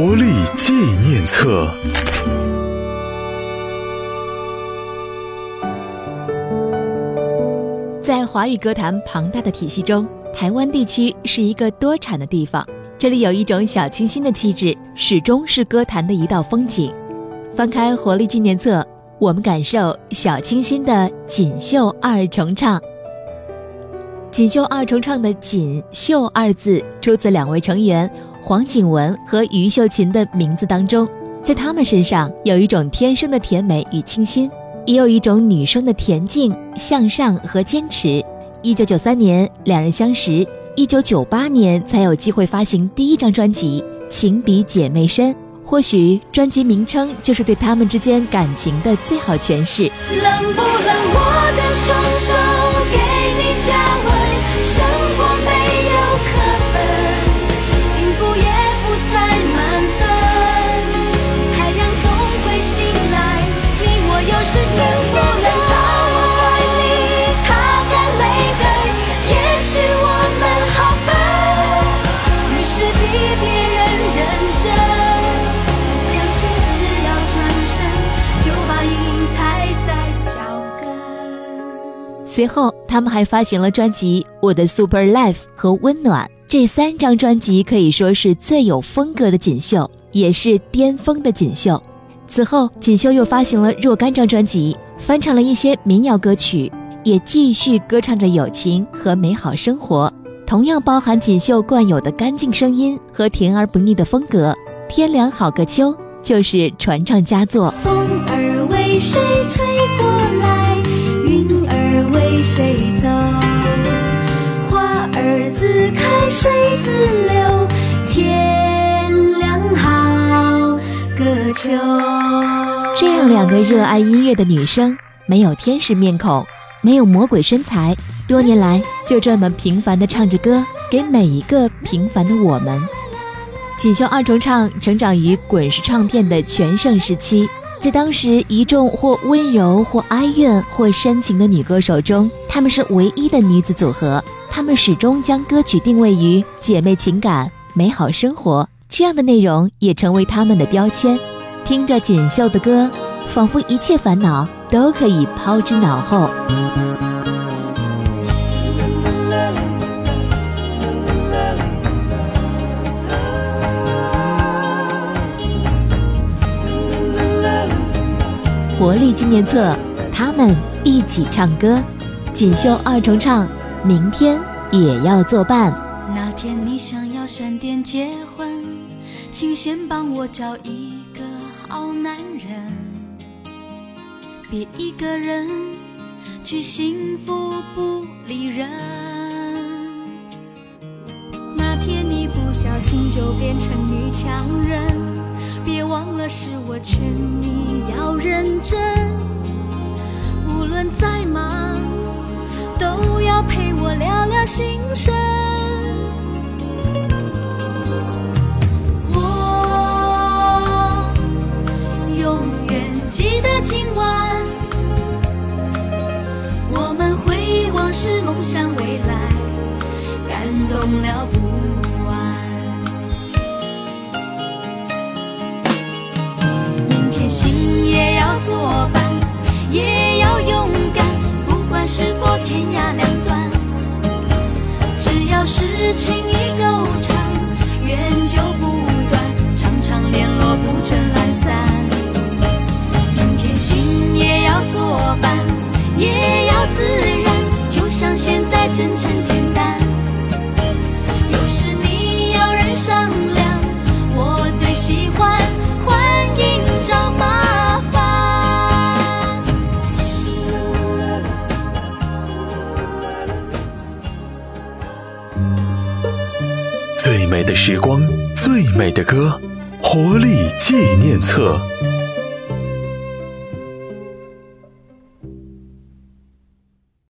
活力纪念册。在华语歌坛庞大的体系中，台湾地区是一个多产的地方。这里有一种小清新的气质，始终是歌坛的一道风景。翻开《活力纪念册》，我们感受小清新的锦绣二重唱。锦绣二重唱的“锦绣”二字出自两位成员黄景文和于秀琴的名字当中，在他们身上有一种天生的甜美与清新。也有一种女生的恬静、向上和坚持。一九九三年，两人相识；一九九八年才有机会发行第一张专辑《情比姐妹深》。或许专辑名称就是对他们之间感情的最好诠释。冷不冷？我的双手随后，他们还发行了专辑《我的 Super Life》和《温暖》这三张专辑，可以说是最有风格的锦绣，也是巅峰的锦绣。此后，锦绣又发行了若干张专辑，翻唱了一些民谣歌曲，也继续歌唱着友情和美好生活，同样包含锦绣惯有的干净声音和甜而不腻的风格。天凉好个秋就是传唱佳作。风儿为谁吹过来？自流，天亮好个秋。这样两个热爱音乐的女生，没有天使面孔，没有魔鬼身材，多年来就这么平凡的唱着歌，给每一个平凡的我们。锦绣二重唱成长于滚石唱片的全盛时期，在当时一众或温柔、或哀怨、或深情的女歌手中，她们是唯一的女子组合。她们始终将歌曲定位于姐妹情感、美好生活这样的内容，也成为她们的标签。听着锦绣的歌，仿佛一切烦恼都可以抛之脑后。活力纪念册，他们一起唱歌，锦绣二重唱，明天也要作伴。那天你想要闪电结婚，请先帮我找一个好男人，别一个人去幸福不理人。那天你不小心就变成女强人，别忘了是我劝你要认真，无论再忙，都要陪我聊聊心声。我永远记得今晚，我们回忆往事，梦想未来，感动了不心也要作伴，也要勇敢，不管是否天涯两端，只要是情意够长，缘就不断，常常联络不准懒散。明天心也要作伴，也要自然，就像现在真诚时光，最美的歌，活力纪念册。